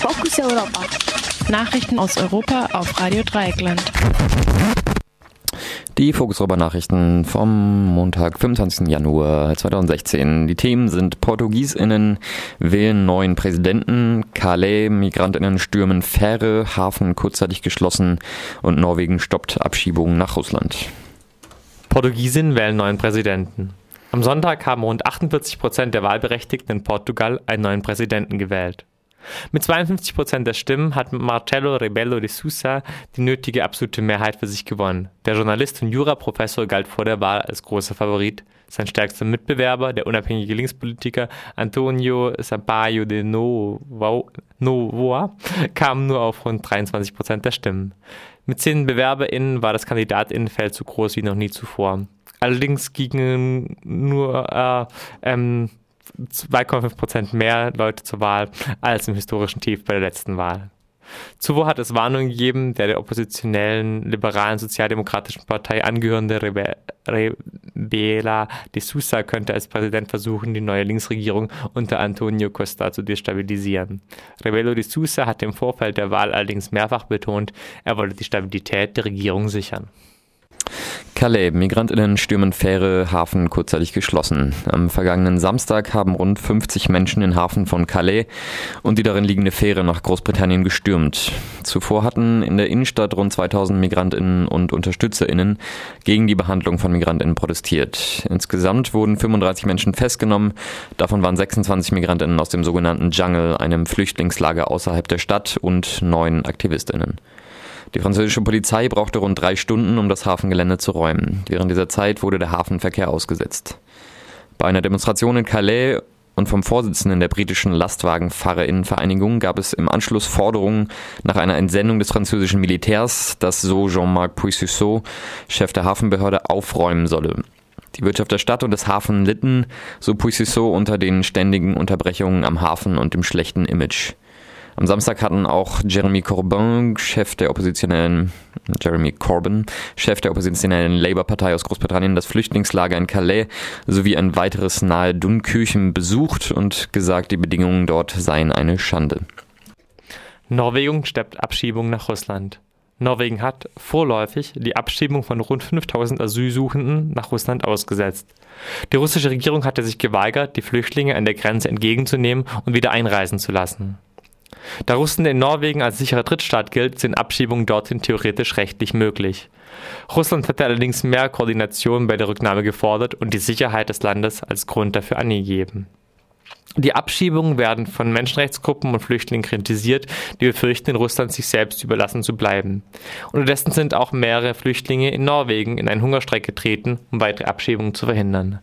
Fokus Europa. Nachrichten aus Europa auf Radio Dreieckland. Die Fokus Europa Nachrichten vom Montag, 25. Januar 2016. Die Themen sind PortugiesInnen wählen neuen Präsidenten, Calais, MigrantInnen stürmen Fähre, Hafen kurzzeitig geschlossen und Norwegen stoppt Abschiebungen nach Russland. Portugiesinnen wählen neuen Präsidenten. Am Sonntag haben rund 48 Prozent der Wahlberechtigten in Portugal einen neuen Präsidenten gewählt. Mit 52 Prozent der Stimmen hat Marcelo Rebelo de Sousa die nötige absolute Mehrheit für sich gewonnen. Der Journalist und Juraprofessor galt vor der Wahl als großer Favorit. Sein stärkster Mitbewerber, der unabhängige Linkspolitiker Antonio Sampaio de Novoa, kam nur auf rund 23 Prozent der Stimmen. Mit zehn BewerberInnen war das Kandidatinnenfeld so groß wie noch nie zuvor. Allerdings gingen nur äh, ähm, 2,5 Prozent mehr Leute zur Wahl als im historischen Tief bei der letzten Wahl. Zuvor hat es Warnungen gegeben, der der oppositionellen liberalen sozialdemokratischen Partei angehörende Rebe Rebela de Sousa könnte als Präsident versuchen, die neue Linksregierung unter Antonio Costa zu destabilisieren. Rebelo de Sousa hatte im Vorfeld der Wahl allerdings mehrfach betont, er wolle die Stabilität der Regierung sichern. Calais. Migrantinnen stürmen Fähre, Hafen kurzzeitig geschlossen. Am vergangenen Samstag haben rund 50 Menschen den Hafen von Calais und die darin liegende Fähre nach Großbritannien gestürmt. Zuvor hatten in der Innenstadt rund 2000 Migrantinnen und Unterstützerinnen gegen die Behandlung von Migrantinnen protestiert. Insgesamt wurden 35 Menschen festgenommen. Davon waren 26 Migrantinnen aus dem sogenannten Jungle, einem Flüchtlingslager außerhalb der Stadt, und neun Aktivistinnen. Die französische Polizei brauchte rund drei Stunden, um das Hafengelände zu räumen. Während dieser Zeit wurde der Hafenverkehr ausgesetzt. Bei einer Demonstration in Calais und vom Vorsitzenden der britischen Lastwagenfahrerinnenvereinigung gab es im Anschluss Forderungen nach einer Entsendung des französischen Militärs, das so Jean-Marc Puississeau, Chef der Hafenbehörde, aufräumen solle. Die Wirtschaft der Stadt und des Hafens litten, so Puississeau, unter den ständigen Unterbrechungen am Hafen und dem schlechten Image. Am Samstag hatten auch Jeremy Corbyn, Chef der oppositionellen Jeremy Corbyn, Chef der oppositionellen Labour-Partei aus Großbritannien, das Flüchtlingslager in Calais sowie ein weiteres nahe Dunkirchen besucht und gesagt, die Bedingungen dort seien eine Schande. Norwegen steppt Abschiebung nach Russland. Norwegen hat vorläufig die Abschiebung von rund 5000 Asylsuchenden nach Russland ausgesetzt. Die russische Regierung hatte sich geweigert, die Flüchtlinge an der Grenze entgegenzunehmen und wieder einreisen zu lassen. Da Russland in Norwegen als sicherer Drittstaat gilt, sind Abschiebungen dorthin theoretisch rechtlich möglich. Russland hatte allerdings mehr Koordination bei der Rücknahme gefordert und die Sicherheit des Landes als Grund dafür angegeben. Die Abschiebungen werden von Menschenrechtsgruppen und Flüchtlingen kritisiert, die befürchten, in Russland sich selbst überlassen zu bleiben. Unterdessen sind auch mehrere Flüchtlinge in Norwegen in einen Hungerstreik getreten, um weitere Abschiebungen zu verhindern.